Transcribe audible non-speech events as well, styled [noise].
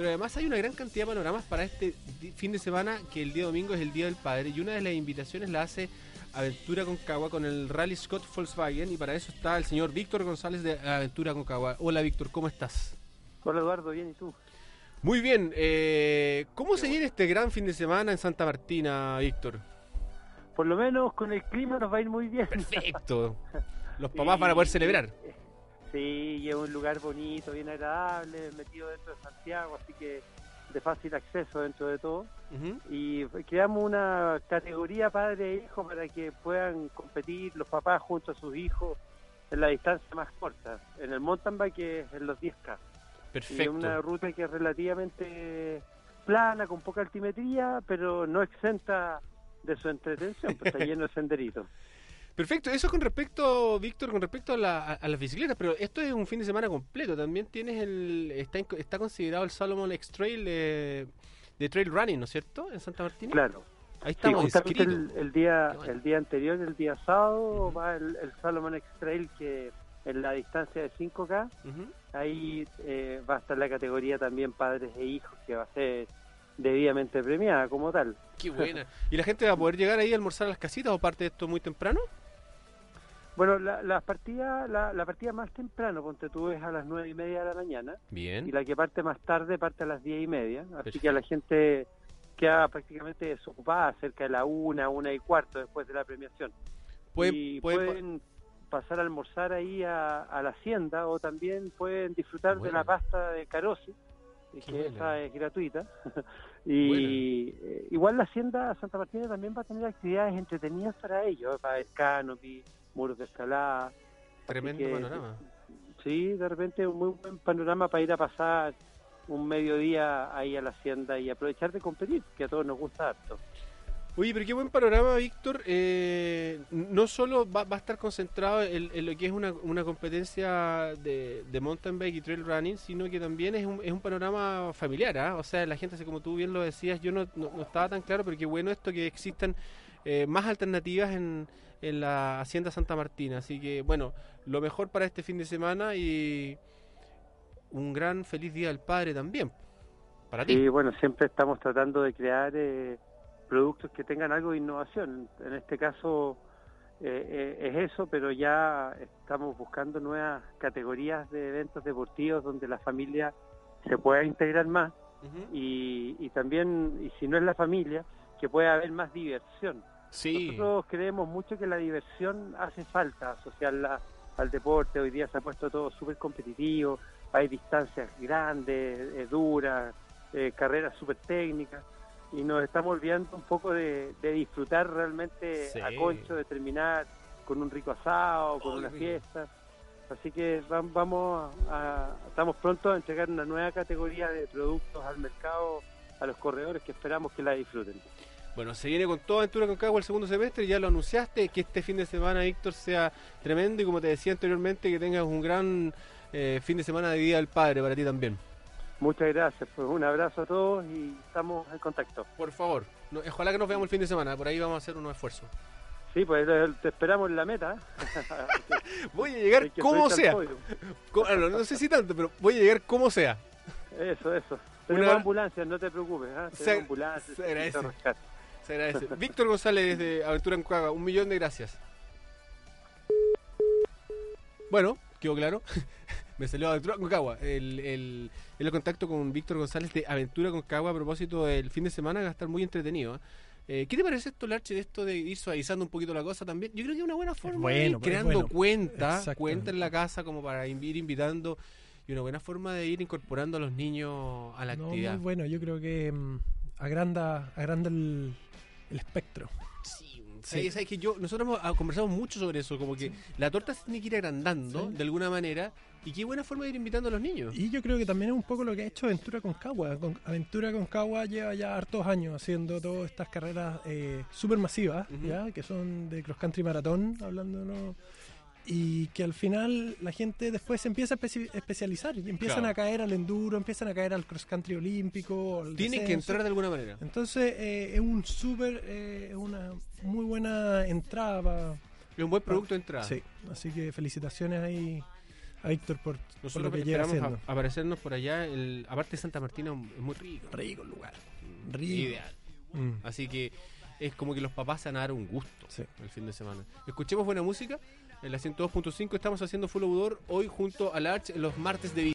Pero además hay una gran cantidad de panoramas para este fin de semana, que el día domingo es el Día del Padre, y una de las invitaciones la hace Aventura Concagua con el Rally Scott Volkswagen, y para eso está el señor Víctor González de Aventura Concagua. Hola Víctor, ¿cómo estás? Hola Eduardo, bien, ¿y tú? Muy bien, eh, ¿cómo se viene este gran fin de semana en Santa Martina, Víctor? Por lo menos con el clima nos va a ir muy bien. Perfecto. [laughs] Los papás van a poder celebrar. Sí, y es un lugar bonito, bien agradable, metido dentro de Santiago, así que de fácil acceso dentro de todo. Y creamos una categoría padre e hijo para que puedan competir los papás junto a sus hijos en la distancia más corta, en el mountain bike es en los 10K. Perfecto. Y una ruta que es relativamente plana, con poca altimetría, pero no exenta de su entretención, pues está [laughs] lleno de senderitos. Perfecto, eso con respecto, Víctor, con respecto a, la, a, las bicicletas, pero esto es un fin de semana completo. También tienes el. Está, está considerado el Salomon X Trail de, Trail Running, ¿no es cierto? En Santa Martina. Claro. Ahí estamos. el, día, el día anterior, el día sábado, va el, Salomon X Trail que en la distancia de 5K. Ahí eh, va a estar la categoría también padres e hijos, que va a ser debidamente premiada como tal. Qué buena. ¿Y la gente va a poder llegar ahí a almorzar a las casitas o parte de esto muy temprano? Bueno, la, la partida la, la, partida más temprano, ponte tú, es a las nueve y media de la mañana. Bien. Y la que parte más tarde parte a las diez y media. Así que a la gente queda prácticamente desocupada cerca de la una, una y cuarto después de la premiación. y pueden pasar a almorzar ahí a, la hacienda o también pueden disfrutar de la pasta de carosi, que esa es gratuita. [laughs] y eh, igual la hacienda Santa Martina también va a tener actividades entretenidas para ellos, para el canopy muros de escalada. Tremendo panorama. Sí, de repente un muy buen panorama para ir a pasar un mediodía ahí a la hacienda y aprovechar de competir, que a todos nos gusta harto. Oye, pero qué buen panorama, Víctor. Eh, no solo va, a estar concentrado en, lo que es una, una competencia de, mountain bike y trail running, sino que también es un, es un panorama familiar. ¿ah? O sea, la gente, como tú bien lo decías, yo no, no, estaba tan claro, pero qué bueno esto que existan eh, más alternativas en, en la Hacienda Santa Martina. Así que, bueno, lo mejor para este fin de semana y un gran feliz Día del Padre también. Para ti. Sí, bueno, siempre estamos tratando de crear eh, productos que tengan algo de innovación. En este caso eh, eh, es eso, pero ya estamos buscando nuevas categorías de eventos deportivos donde la familia se pueda integrar más y, y también, y si no es la familia, que pueda haber más diversión nosotros creemos mucho que la diversión hace falta asociarla al deporte. Hoy día se ha puesto todo súper competitivo, hay distancias grandes, eh, duras, eh, carreras súper técnicas y nos estamos olvidando un poco de, disfrutar realmente a concho, de terminar con un rico asado, con una fiesta. Así que vamos a, estamos pronto a entregar una nueva categoría de productos al mercado a los corredores que esperamos que la disfruten. Bueno, se viene con toda aventura con Cagua el segundo semestre, ya lo anunciaste, que este fin de semana, Víctor, sea tremendo y como te decía anteriormente, que tengas un gran eh, fin de semana de Día del Padre para ti también. Muchas gracias, pues un abrazo a todos y estamos en contacto. Por favor, ojalá que nos veamos el fin de semana, por ahí vamos a hacer unos esfuerzos. Sí, pues te esperamos en la meta. [laughs] [laughs] voy a llegar como sea. no, sé si tanto, pero voy a llegar como sea. Eso, eso. Tenemos ambulancia, no te preocupes. ¿eh? Tenemos ambulancia. [laughs] Víctor González de Aventura en Cuaga, un millón de gracias. Bueno, quedó claro. [laughs] Me salió Aventura con Cagua. El, el, el contacto con Víctor González de Aventura con Cagua a propósito del fin de semana va a estar muy entretenido. ¿eh? Eh, ¿Qué te parece esto, Larche, de esto de ir suavizando un poquito la cosa también? Yo creo que es una buena forma de ir creando cuenta, cuenta en la casa como para ir invitando y una buena forma de ir incorporando a los niños a la actividad. bueno, yo creo que mm, agranda, agranda el, el espectro. Sí, ¿sabes, que yo, nosotros hemos conversado mucho sobre eso, como que la torta se tiene que ir agrandando de alguna manera y qué buena forma de ir invitando a los niños. Y yo creo que también es un poco lo que ha hecho Aventura con Cagua. Aventura con Cagua lleva ya hartos años haciendo todas estas carreras eh, súper masivas, ¿ya? que son de cross country maratón, hablando ¿no? Y que al final la gente después se empieza a especializar y empiezan a caer al enduro, empiezan a caer al cross country olímpico. Tiene que entrar de alguna manera. Entonces eh, es un súper, eh, una muy buena entrada. es un buen producto de entrada. Sí, así que felicitaciones ahí a Víctor por, por Nosotros lo que esperamos haciendo. a- aparecernos por allá. El, aparte Santa Martina es muy rico. Rico el lugar. Rico. Ideal. Mm. Así que es como que los papás se van a dar un gusto Sí. el fin de semana. Escuchemos buena música. En la 102.5 estamos haciendo Full Outdoor hoy junto a la Arch los martes de